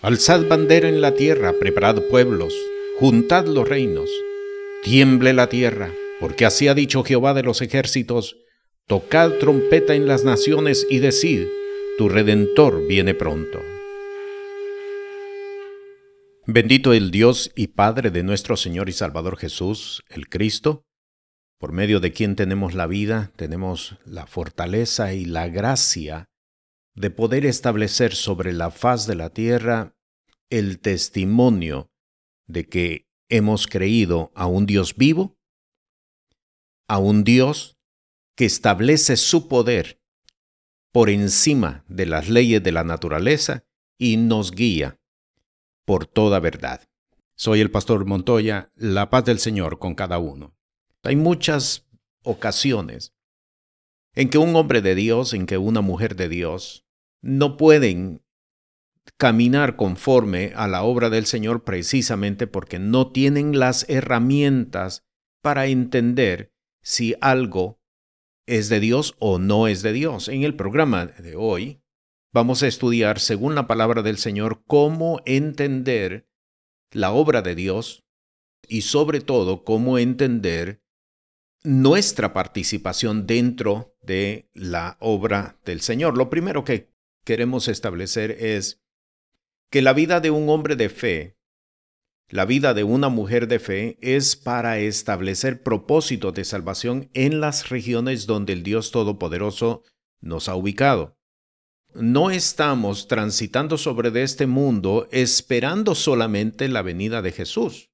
Alzad bandera en la tierra, preparad pueblos, juntad los reinos, tiemble la tierra, porque así ha dicho Jehová de los ejércitos, tocad trompeta en las naciones y decid, tu redentor viene pronto. Bendito el Dios y Padre de nuestro Señor y Salvador Jesús, el Cristo, por medio de quien tenemos la vida, tenemos la fortaleza y la gracia de poder establecer sobre la faz de la tierra el testimonio de que hemos creído a un Dios vivo, a un Dios que establece su poder por encima de las leyes de la naturaleza y nos guía por toda verdad. Soy el pastor Montoya, la paz del Señor con cada uno. Hay muchas ocasiones en que un hombre de Dios, en que una mujer de Dios no pueden caminar conforme a la obra del Señor precisamente porque no tienen las herramientas para entender si algo es de Dios o no es de Dios. En el programa de hoy vamos a estudiar, según la palabra del Señor, cómo entender la obra de Dios y sobre todo cómo entender nuestra participación dentro de la obra del Señor. Lo primero que queremos establecer es que la vida de un hombre de fe, la vida de una mujer de fe, es para establecer propósitos de salvación en las regiones donde el Dios Todopoderoso nos ha ubicado. No estamos transitando sobre este mundo esperando solamente la venida de Jesús.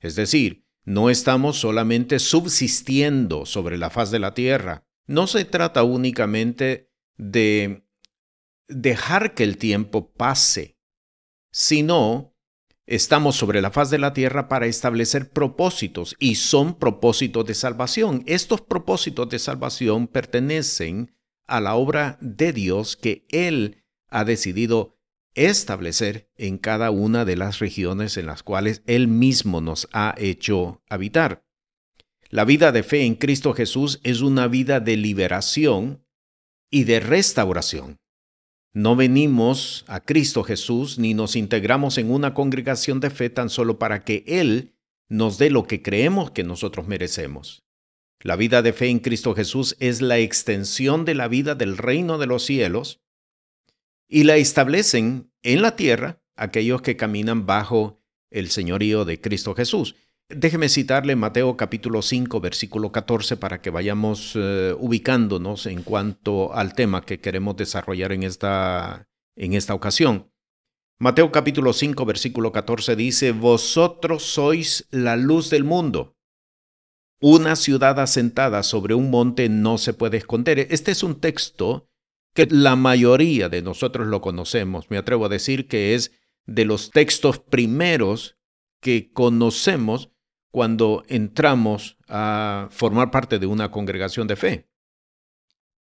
Es decir, no estamos solamente subsistiendo sobre la faz de la tierra. No se trata únicamente de dejar que el tiempo pase, sino estamos sobre la faz de la tierra para establecer propósitos y son propósitos de salvación. Estos propósitos de salvación pertenecen a la obra de Dios que Él ha decidido establecer en cada una de las regiones en las cuales Él mismo nos ha hecho habitar. La vida de fe en Cristo Jesús es una vida de liberación y de restauración. No venimos a Cristo Jesús ni nos integramos en una congregación de fe tan solo para que Él nos dé lo que creemos que nosotros merecemos. La vida de fe en Cristo Jesús es la extensión de la vida del reino de los cielos y la establecen en la tierra aquellos que caminan bajo el señorío de Cristo Jesús. Déjeme citarle Mateo capítulo 5, versículo 14, para que vayamos eh, ubicándonos en cuanto al tema que queremos desarrollar en esta, en esta ocasión. Mateo capítulo 5, versículo 14 dice, Vosotros sois la luz del mundo. Una ciudad asentada sobre un monte no se puede esconder. Este es un texto que la mayoría de nosotros lo conocemos. Me atrevo a decir que es de los textos primeros que conocemos cuando entramos a formar parte de una congregación de fe.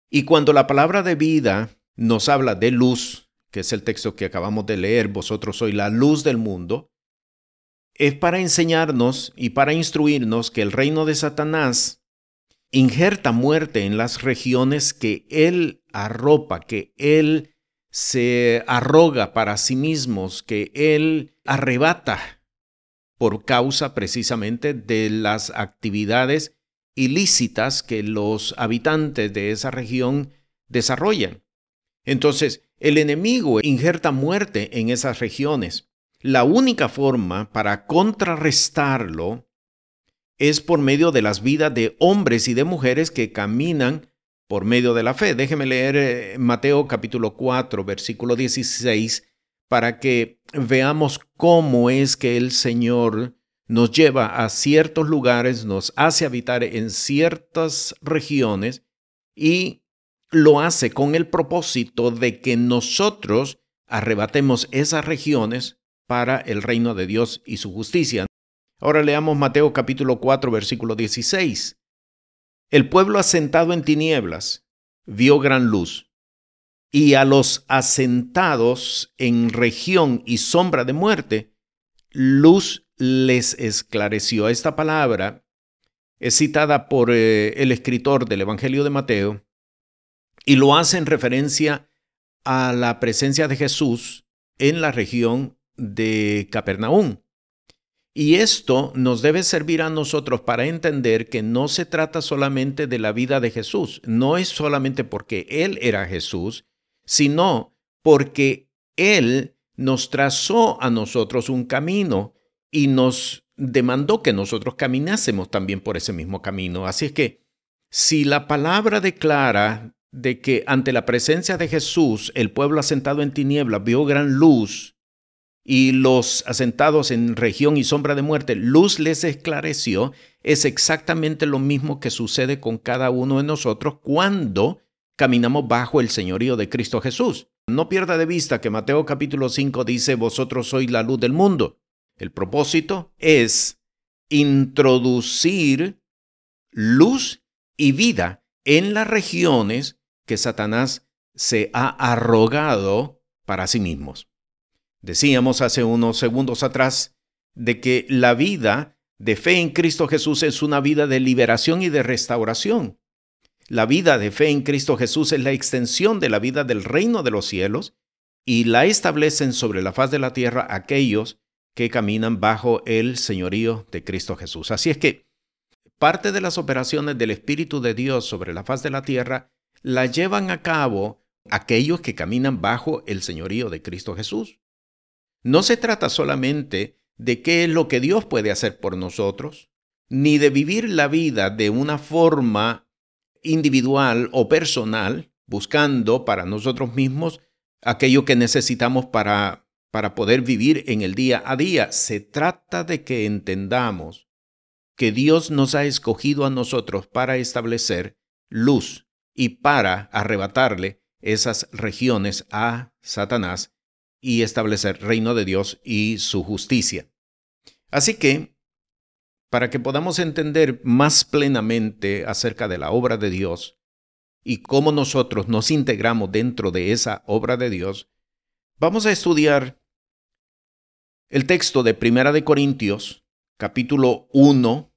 Y cuando la palabra de vida nos habla de luz, que es el texto que acabamos de leer, vosotros sois la luz del mundo, es para enseñarnos y para instruirnos que el reino de Satanás injerta muerte en las regiones que él arropa, que él se arroga para sí mismos, que él arrebata por causa precisamente de las actividades ilícitas que los habitantes de esa región desarrollan. Entonces, el enemigo injerta muerte en esas regiones. La única forma para contrarrestarlo es por medio de las vidas de hombres y de mujeres que caminan por medio de la fe. Déjeme leer eh, Mateo capítulo 4, versículo 16 para que veamos cómo es que el Señor nos lleva a ciertos lugares, nos hace habitar en ciertas regiones y lo hace con el propósito de que nosotros arrebatemos esas regiones para el reino de Dios y su justicia. Ahora leamos Mateo capítulo 4 versículo 16. El pueblo asentado en tinieblas vio gran luz y a los asentados en región y sombra de muerte, luz les esclareció. Esta palabra es citada por eh, el escritor del Evangelio de Mateo y lo hace en referencia a la presencia de Jesús en la región de Capernaum. Y esto nos debe servir a nosotros para entender que no se trata solamente de la vida de Jesús, no es solamente porque Él era Jesús, sino porque Él nos trazó a nosotros un camino y nos demandó que nosotros caminásemos también por ese mismo camino. Así es que si la palabra declara de que ante la presencia de Jesús el pueblo asentado en tinieblas vio gran luz, y los asentados en región y sombra de muerte, luz les esclareció, es exactamente lo mismo que sucede con cada uno de nosotros cuando caminamos bajo el señorío de Cristo Jesús. No pierda de vista que Mateo capítulo 5 dice, vosotros sois la luz del mundo. El propósito es introducir luz y vida en las regiones que Satanás se ha arrogado para sí mismos. Decíamos hace unos segundos atrás de que la vida de fe en Cristo Jesús es una vida de liberación y de restauración. La vida de fe en Cristo Jesús es la extensión de la vida del reino de los cielos y la establecen sobre la faz de la tierra aquellos que caminan bajo el señorío de Cristo Jesús. Así es que parte de las operaciones del Espíritu de Dios sobre la faz de la tierra la llevan a cabo aquellos que caminan bajo el señorío de Cristo Jesús. No se trata solamente de qué es lo que Dios puede hacer por nosotros, ni de vivir la vida de una forma individual o personal, buscando para nosotros mismos aquello que necesitamos para, para poder vivir en el día a día. Se trata de que entendamos que Dios nos ha escogido a nosotros para establecer luz y para arrebatarle esas regiones a Satanás y establecer reino de Dios y su justicia. Así que, para que podamos entender más plenamente acerca de la obra de Dios y cómo nosotros nos integramos dentro de esa obra de Dios, vamos a estudiar el texto de Primera de Corintios, capítulo 1,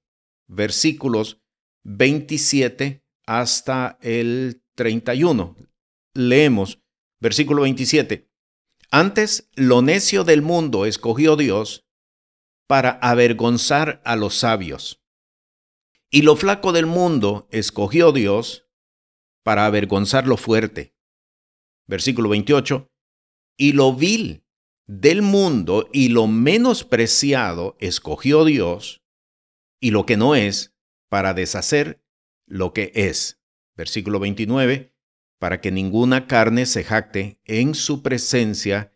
versículos 27 hasta el 31. Leemos, versículo 27. Antes, lo necio del mundo escogió Dios para avergonzar a los sabios. Y lo flaco del mundo escogió Dios para avergonzar lo fuerte. Versículo 28. Y lo vil del mundo y lo menospreciado escogió Dios, y lo que no es, para deshacer lo que es. Versículo 29 para que ninguna carne se jacte en su presencia,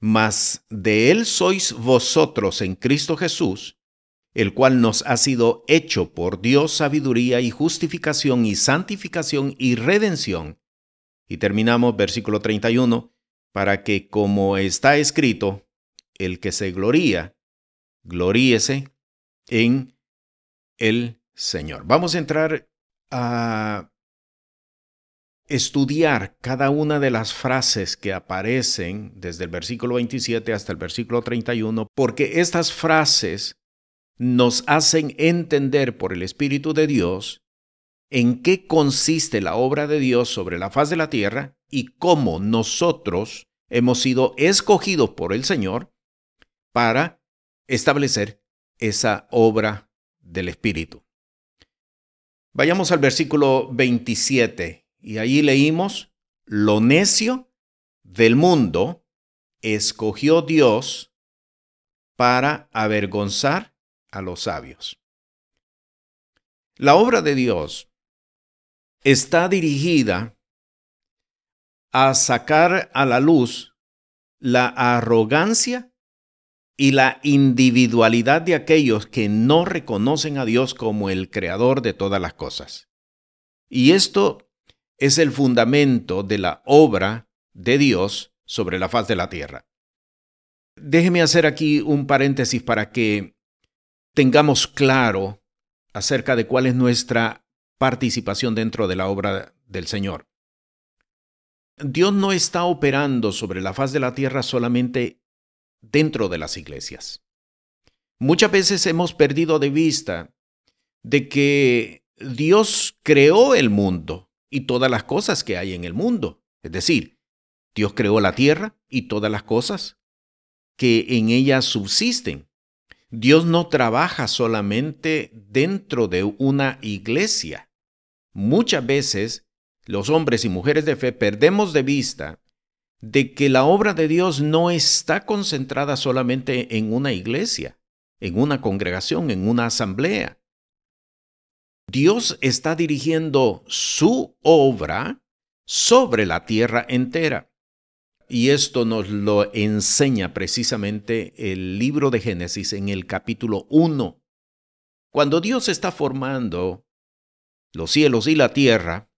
mas de él sois vosotros en Cristo Jesús, el cual nos ha sido hecho por Dios sabiduría y justificación y santificación y redención. Y terminamos versículo 31, para que como está escrito, el que se gloría, gloríese en el Señor. Vamos a entrar a estudiar cada una de las frases que aparecen desde el versículo 27 hasta el versículo 31, porque estas frases nos hacen entender por el Espíritu de Dios en qué consiste la obra de Dios sobre la faz de la tierra y cómo nosotros hemos sido escogidos por el Señor para establecer esa obra del Espíritu. Vayamos al versículo 27 y ahí leímos, lo necio del mundo escogió Dios para avergonzar a los sabios. La obra de Dios está dirigida a sacar a la luz la arrogancia y la individualidad de aquellos que no reconocen a Dios como el creador de todas las cosas. Y esto es el fundamento de la obra de Dios sobre la faz de la tierra. Déjeme hacer aquí un paréntesis para que tengamos claro acerca de cuál es nuestra participación dentro de la obra del Señor. Dios no está operando sobre la faz de la tierra solamente dentro de las iglesias. Muchas veces hemos perdido de vista de que Dios creó el mundo y todas las cosas que hay en el mundo. Es decir, Dios creó la tierra y todas las cosas que en ella subsisten. Dios no trabaja solamente dentro de una iglesia. Muchas veces los hombres y mujeres de fe perdemos de vista de que la obra de Dios no está concentrada solamente en una iglesia, en una congregación, en una asamblea. Dios está dirigiendo su obra sobre la tierra entera. Y esto nos lo enseña precisamente el libro de Génesis en el capítulo 1. Cuando Dios está formando los cielos y la tierra,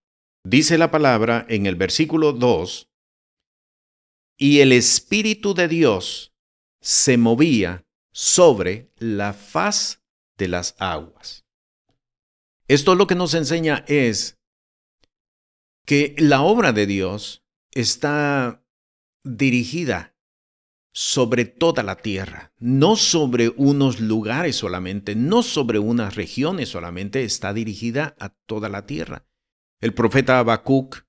dice la palabra en el versículo 2, y el Espíritu de Dios se movía sobre la faz de las aguas. Esto lo que nos enseña es que la obra de Dios está dirigida sobre toda la tierra, no sobre unos lugares solamente, no sobre unas regiones solamente, está dirigida a toda la tierra. El profeta Habacuc,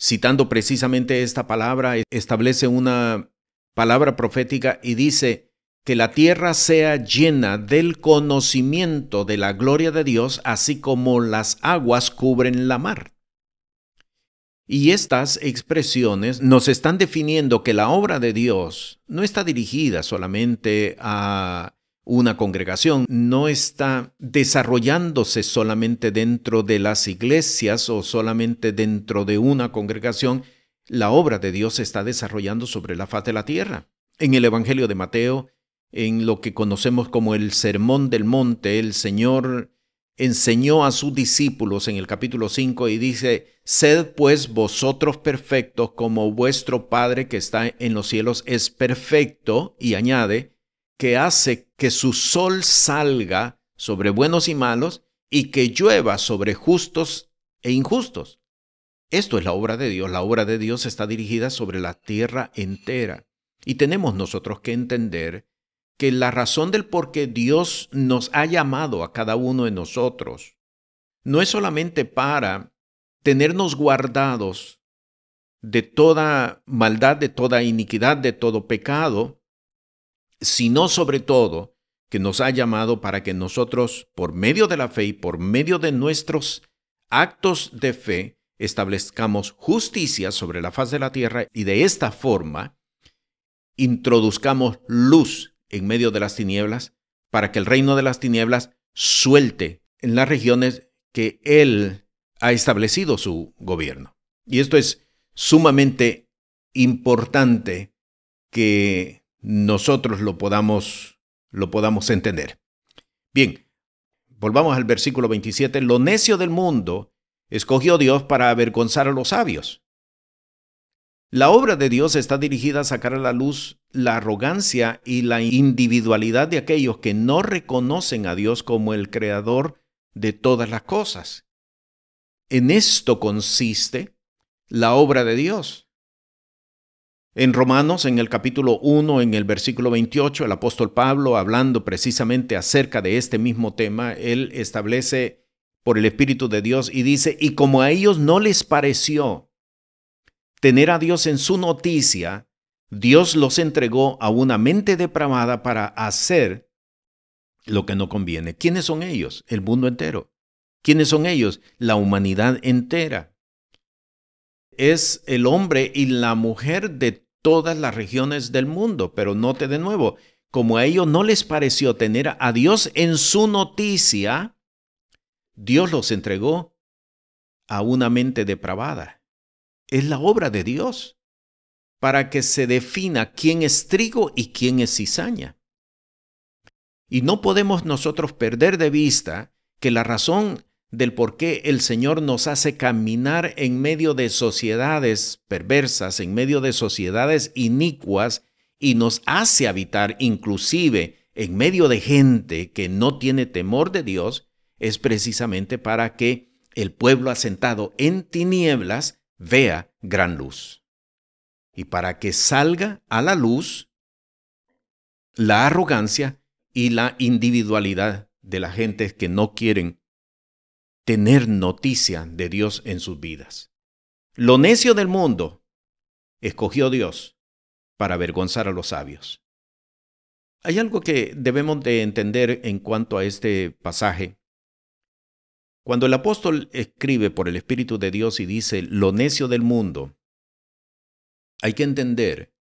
citando precisamente esta palabra, establece una palabra profética y dice que la tierra sea llena del conocimiento de la gloria de Dios, así como las aguas cubren la mar. Y estas expresiones nos están definiendo que la obra de Dios no está dirigida solamente a una congregación, no está desarrollándose solamente dentro de las iglesias o solamente dentro de una congregación, la obra de Dios se está desarrollando sobre la faz de la tierra. En el Evangelio de Mateo, en lo que conocemos como el Sermón del Monte, el Señor enseñó a sus discípulos en el capítulo 5 y dice, Sed pues vosotros perfectos como vuestro Padre que está en los cielos es perfecto, y añade, que hace que su sol salga sobre buenos y malos y que llueva sobre justos e injustos. Esto es la obra de Dios. La obra de Dios está dirigida sobre la tierra entera. Y tenemos nosotros que entender que la razón del por qué Dios nos ha llamado a cada uno de nosotros no es solamente para tenernos guardados de toda maldad, de toda iniquidad, de todo pecado, sino sobre todo que nos ha llamado para que nosotros, por medio de la fe y por medio de nuestros actos de fe, establezcamos justicia sobre la faz de la tierra y de esta forma introduzcamos luz en medio de las tinieblas, para que el reino de las tinieblas suelte en las regiones que Él ha establecido su gobierno. Y esto es sumamente importante que nosotros lo podamos, lo podamos entender. Bien, volvamos al versículo 27. Lo necio del mundo escogió Dios para avergonzar a los sabios. La obra de Dios está dirigida a sacar a la luz la arrogancia y la individualidad de aquellos que no reconocen a Dios como el creador de todas las cosas. En esto consiste la obra de Dios. En Romanos, en el capítulo 1, en el versículo 28, el apóstol Pablo, hablando precisamente acerca de este mismo tema, él establece por el Espíritu de Dios y dice, y como a ellos no les pareció tener a Dios en su noticia, Dios los entregó a una mente depravada para hacer lo que no conviene. ¿Quiénes son ellos? El mundo entero. ¿Quiénes son ellos? La humanidad entera. Es el hombre y la mujer de todas las regiones del mundo, pero note de nuevo, como a ellos no les pareció tener a Dios en su noticia, Dios los entregó a una mente depravada es la obra de Dios para que se defina quién es trigo y quién es cizaña. Y no podemos nosotros perder de vista que la razón del por qué el Señor nos hace caminar en medio de sociedades perversas, en medio de sociedades inicuas, y nos hace habitar inclusive en medio de gente que no tiene temor de Dios, es precisamente para que el pueblo asentado en tinieblas vea gran luz. Y para que salga a la luz la arrogancia y la individualidad de la gente que no quieren tener noticia de Dios en sus vidas. Lo necio del mundo escogió Dios para avergonzar a los sabios. Hay algo que debemos de entender en cuanto a este pasaje. Cuando el apóstol escribe por el Espíritu de Dios y dice lo necio del mundo, hay que entender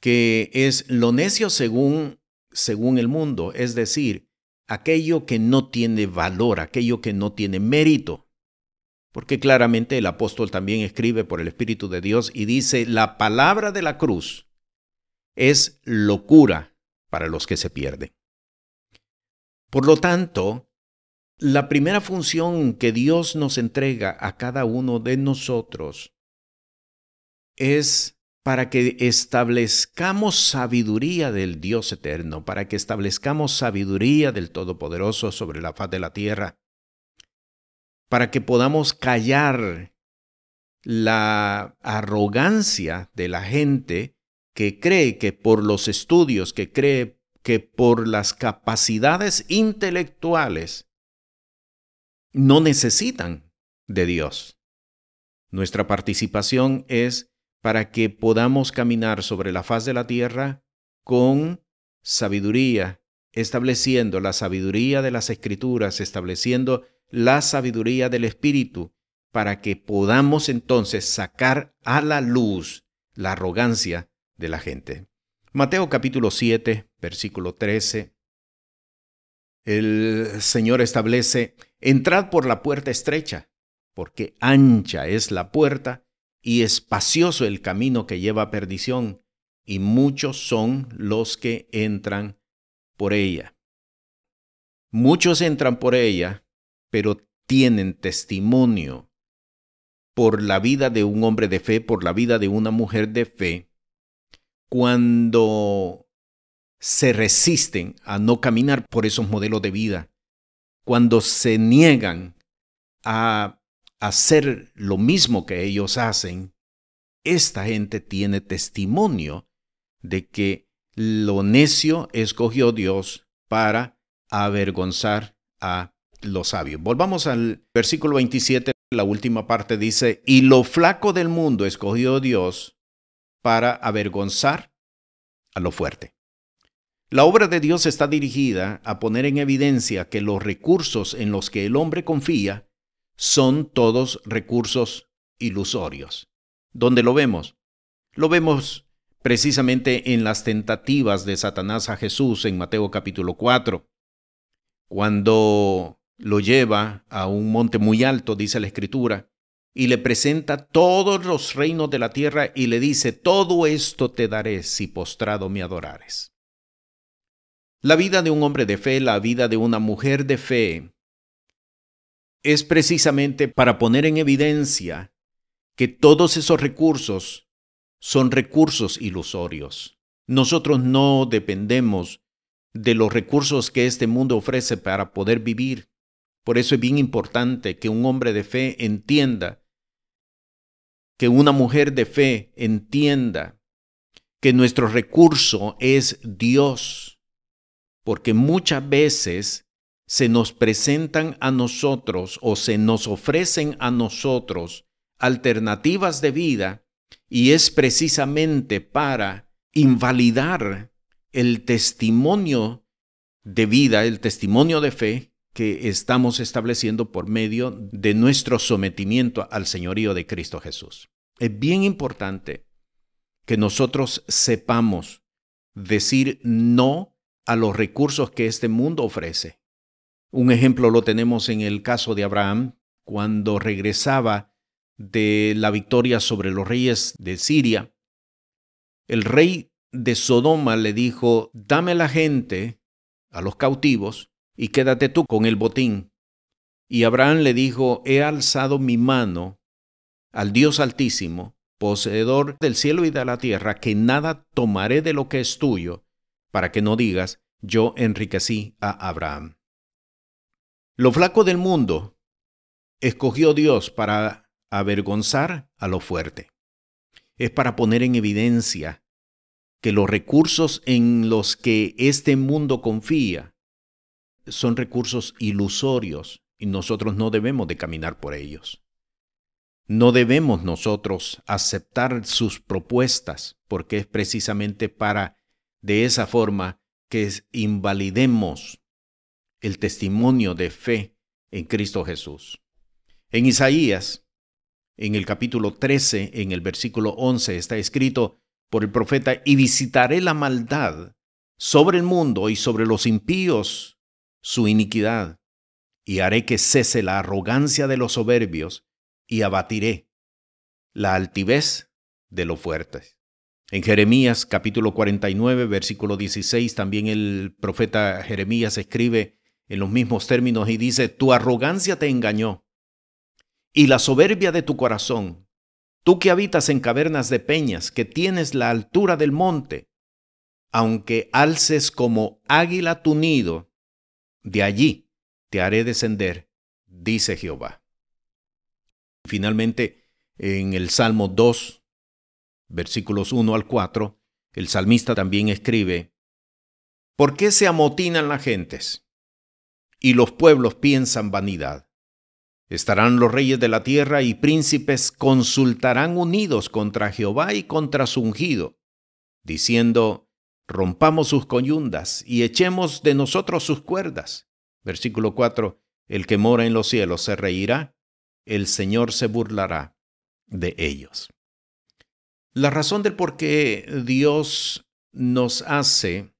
que es lo necio según, según el mundo, es decir, aquello que no tiene valor, aquello que no tiene mérito. Porque claramente el apóstol también escribe por el Espíritu de Dios y dice, la palabra de la cruz es locura para los que se pierden. Por lo tanto, la primera función que Dios nos entrega a cada uno de nosotros es para que establezcamos sabiduría del Dios eterno, para que establezcamos sabiduría del Todopoderoso sobre la faz de la tierra, para que podamos callar la arrogancia de la gente que cree que por los estudios, que cree que por las capacidades intelectuales no necesitan de Dios. Nuestra participación es para que podamos caminar sobre la faz de la tierra con sabiduría, estableciendo la sabiduría de las escrituras, estableciendo la sabiduría del Espíritu, para que podamos entonces sacar a la luz la arrogancia de la gente. Mateo capítulo 7, versículo 13. El Señor establece, entrad por la puerta estrecha, porque ancha es la puerta y espacioso el camino que lleva a perdición, y muchos son los que entran por ella. Muchos entran por ella, pero tienen testimonio por la vida de un hombre de fe, por la vida de una mujer de fe, cuando se resisten a no caminar por esos modelos de vida, cuando se niegan a hacer lo mismo que ellos hacen, esta gente tiene testimonio de que lo necio escogió Dios para avergonzar a los sabios. Volvamos al versículo 27, la última parte dice, y lo flaco del mundo escogió Dios para avergonzar a lo fuerte. La obra de Dios está dirigida a poner en evidencia que los recursos en los que el hombre confía son todos recursos ilusorios. ¿Dónde lo vemos? Lo vemos precisamente en las tentativas de Satanás a Jesús en Mateo capítulo 4, cuando lo lleva a un monte muy alto, dice la escritura, y le presenta todos los reinos de la tierra y le dice, todo esto te daré si postrado me adorares. La vida de un hombre de fe, la vida de una mujer de fe, es precisamente para poner en evidencia que todos esos recursos son recursos ilusorios. Nosotros no dependemos de los recursos que este mundo ofrece para poder vivir. Por eso es bien importante que un hombre de fe entienda, que una mujer de fe entienda que nuestro recurso es Dios, porque muchas veces se nos presentan a nosotros o se nos ofrecen a nosotros alternativas de vida y es precisamente para invalidar el testimonio de vida, el testimonio de fe que estamos estableciendo por medio de nuestro sometimiento al señorío de Cristo Jesús. Es bien importante que nosotros sepamos decir no a los recursos que este mundo ofrece. Un ejemplo lo tenemos en el caso de Abraham, cuando regresaba de la victoria sobre los reyes de Siria. El rey de Sodoma le dijo, dame la gente, a los cautivos, y quédate tú con el botín. Y Abraham le dijo, he alzado mi mano al Dios Altísimo, poseedor del cielo y de la tierra, que nada tomaré de lo que es tuyo, para que no digas, yo enriquecí a Abraham. Lo flaco del mundo escogió Dios para avergonzar a lo fuerte. Es para poner en evidencia que los recursos en los que este mundo confía son recursos ilusorios y nosotros no debemos de caminar por ellos. No debemos nosotros aceptar sus propuestas, porque es precisamente para de esa forma que invalidemos el testimonio de fe en Cristo Jesús. En Isaías, en el capítulo 13, en el versículo 11, está escrito por el profeta, y visitaré la maldad sobre el mundo y sobre los impíos su iniquidad, y haré que cese la arrogancia de los soberbios, y abatiré la altivez de los fuertes. En Jeremías capítulo 49, versículo 16, también el profeta Jeremías escribe en los mismos términos y dice, tu arrogancia te engañó y la soberbia de tu corazón, tú que habitas en cavernas de peñas, que tienes la altura del monte, aunque alces como águila tu nido, de allí te haré descender, dice Jehová. Finalmente, en el Salmo 2, versículos 1 al 4, el salmista también escribe, ¿Por qué se amotinan las gentes? Y los pueblos piensan vanidad. Estarán los reyes de la tierra y príncipes consultarán unidos contra Jehová y contra su ungido, diciendo, rompamos sus coyundas y echemos de nosotros sus cuerdas. Versículo 4, el que mora en los cielos se reirá, el Señor se burlará de ellos. La razón del por qué Dios nos hace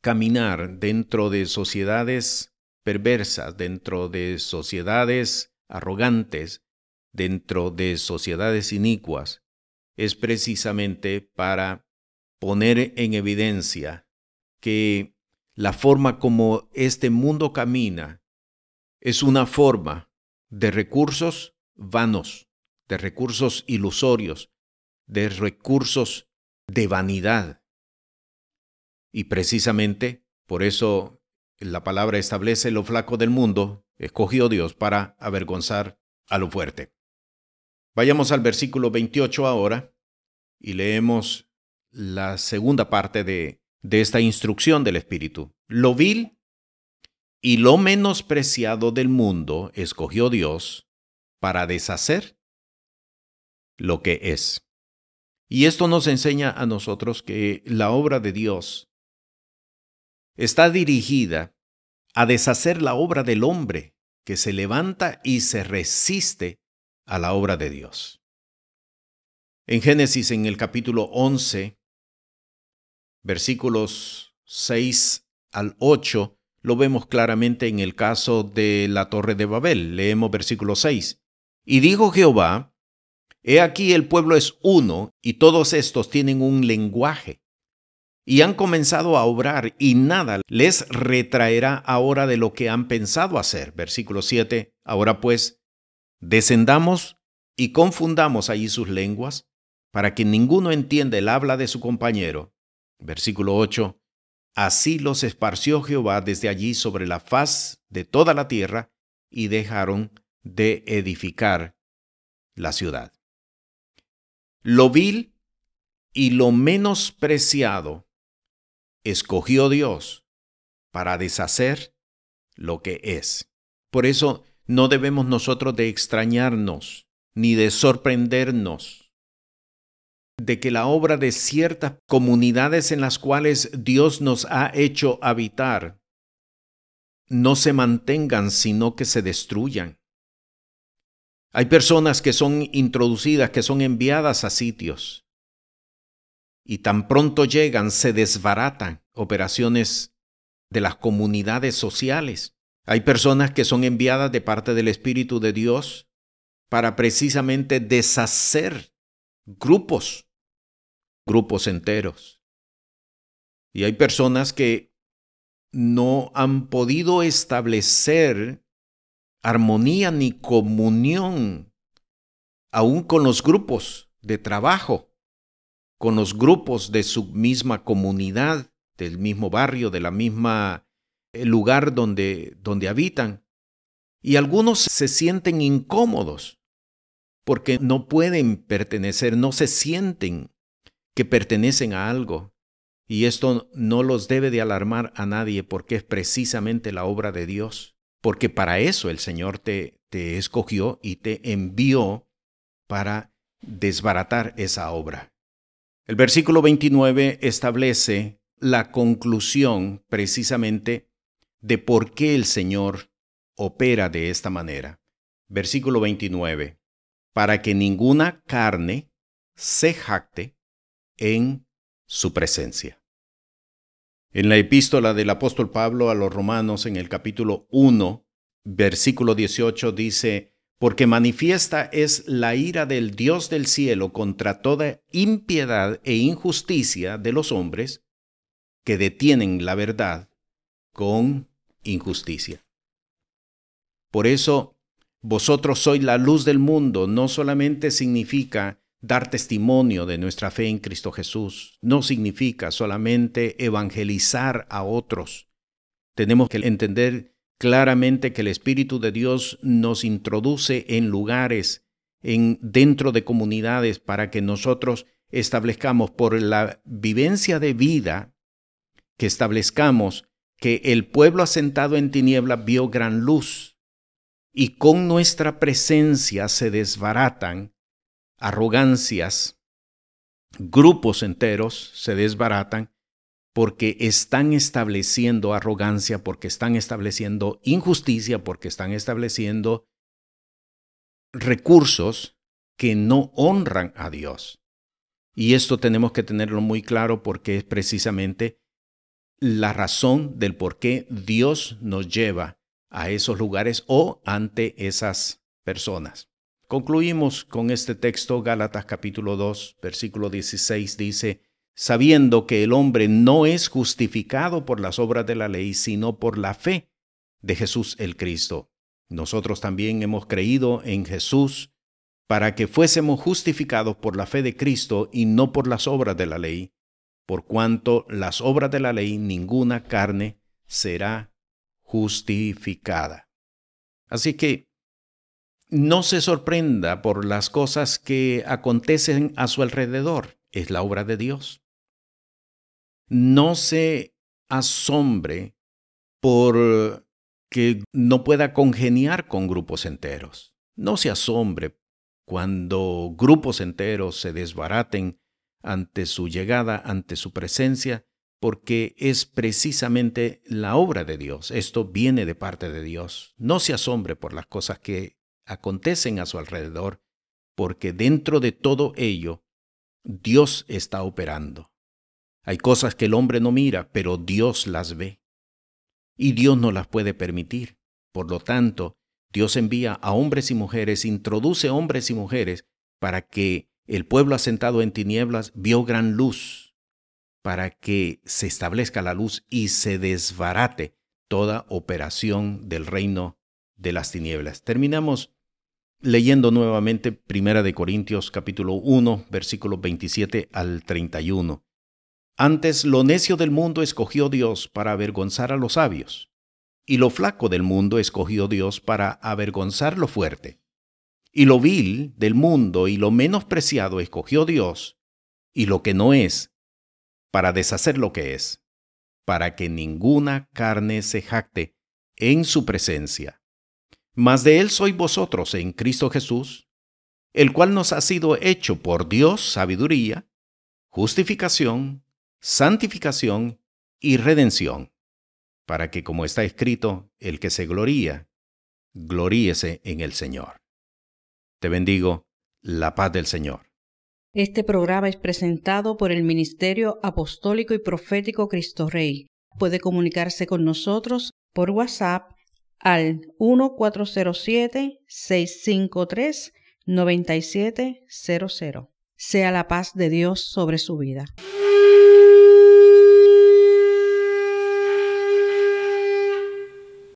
caminar dentro de sociedades perversas, dentro de sociedades arrogantes dentro de sociedades inicuas es precisamente para poner en evidencia que la forma como este mundo camina es una forma de recursos vanos, de recursos ilusorios, de recursos de vanidad. Y precisamente por eso la palabra establece lo flaco del mundo escogió Dios para avergonzar a lo fuerte. Vayamos al versículo 28 ahora y leemos la segunda parte de, de esta instrucción del Espíritu. Lo vil y lo menospreciado del mundo escogió Dios para deshacer lo que es. Y esto nos enseña a nosotros que la obra de Dios está dirigida a deshacer la obra del hombre que se levanta y se resiste a la obra de Dios. En Génesis, en el capítulo 11, versículos 6 al 8, lo vemos claramente en el caso de la torre de Babel. Leemos versículo 6. Y dijo Jehová, He aquí el pueblo es uno, y todos estos tienen un lenguaje y han comenzado a obrar y nada les retraerá ahora de lo que han pensado hacer. Versículo 7. Ahora pues, descendamos y confundamos allí sus lenguas para que ninguno entienda el habla de su compañero. Versículo 8. Así los esparció Jehová desde allí sobre la faz de toda la tierra y dejaron de edificar la ciudad. Lo vil y lo menospreciado escogió Dios para deshacer lo que es. Por eso no debemos nosotros de extrañarnos ni de sorprendernos de que la obra de ciertas comunidades en las cuales Dios nos ha hecho habitar no se mantengan, sino que se destruyan. Hay personas que son introducidas, que son enviadas a sitios y tan pronto llegan se desbaratan operaciones de las comunidades sociales. Hay personas que son enviadas de parte del Espíritu de Dios para precisamente deshacer grupos, grupos enteros. Y hay personas que no han podido establecer armonía ni comunión aún con los grupos de trabajo con los grupos de su misma comunidad, del mismo barrio, de la misma eh, lugar donde, donde habitan. Y algunos se sienten incómodos porque no pueden pertenecer, no se sienten que pertenecen a algo. Y esto no los debe de alarmar a nadie porque es precisamente la obra de Dios. Porque para eso el Señor te, te escogió y te envió para desbaratar esa obra. El versículo 29 establece la conclusión precisamente de por qué el Señor opera de esta manera. Versículo 29. Para que ninguna carne se jacte en su presencia. En la epístola del apóstol Pablo a los romanos en el capítulo 1, versículo 18 dice, porque manifiesta es la ira del Dios del cielo contra toda impiedad e injusticia de los hombres que detienen la verdad con injusticia. Por eso, vosotros sois la luz del mundo, no solamente significa dar testimonio de nuestra fe en Cristo Jesús, no significa solamente evangelizar a otros. Tenemos que entender claramente que el Espíritu de Dios nos introduce en lugares, en dentro de comunidades para que nosotros establezcamos por la vivencia de vida que establezcamos que el pueblo asentado en tinieblas vio gran luz y con nuestra presencia se desbaratan arrogancias, grupos enteros se desbaratan porque están estableciendo arrogancia, porque están estableciendo injusticia, porque están estableciendo recursos que no honran a Dios. Y esto tenemos que tenerlo muy claro porque es precisamente la razón del por qué Dios nos lleva a esos lugares o ante esas personas. Concluimos con este texto, Gálatas capítulo 2, versículo 16 dice, sabiendo que el hombre no es justificado por las obras de la ley, sino por la fe de Jesús el Cristo. Nosotros también hemos creído en Jesús para que fuésemos justificados por la fe de Cristo y no por las obras de la ley, por cuanto las obras de la ley ninguna carne será justificada. Así que no se sorprenda por las cosas que acontecen a su alrededor, es la obra de Dios. No se asombre por que no pueda congeniar con grupos enteros. No se asombre cuando grupos enteros se desbaraten ante su llegada, ante su presencia, porque es precisamente la obra de Dios. Esto viene de parte de Dios. No se asombre por las cosas que acontecen a su alrededor, porque dentro de todo ello, Dios está operando. Hay cosas que el hombre no mira, pero Dios las ve. Y Dios no las puede permitir. Por lo tanto, Dios envía a hombres y mujeres, introduce hombres y mujeres para que el pueblo asentado en tinieblas vio gran luz para que se establezca la luz y se desbarate toda operación del reino de las tinieblas. Terminamos leyendo nuevamente Primera de Corintios capítulo 1, versículos 27 al 31. Antes lo necio del mundo escogió Dios para avergonzar a los sabios, y lo flaco del mundo escogió Dios para avergonzar lo fuerte. Y lo vil del mundo y lo menospreciado escogió Dios, y lo que no es, para deshacer lo que es, para que ninguna carne se jacte en su presencia. Mas de él sois vosotros en Cristo Jesús, el cual nos ha sido hecho por Dios sabiduría, justificación, santificación y redención, para que, como está escrito, el que se gloría, gloríese en el Señor. Te bendigo, la paz del Señor. Este programa es presentado por el Ministerio Apostólico y Profético Cristo Rey. Puede comunicarse con nosotros por WhatsApp al 1407-653-9700. Sea la paz de Dios sobre su vida.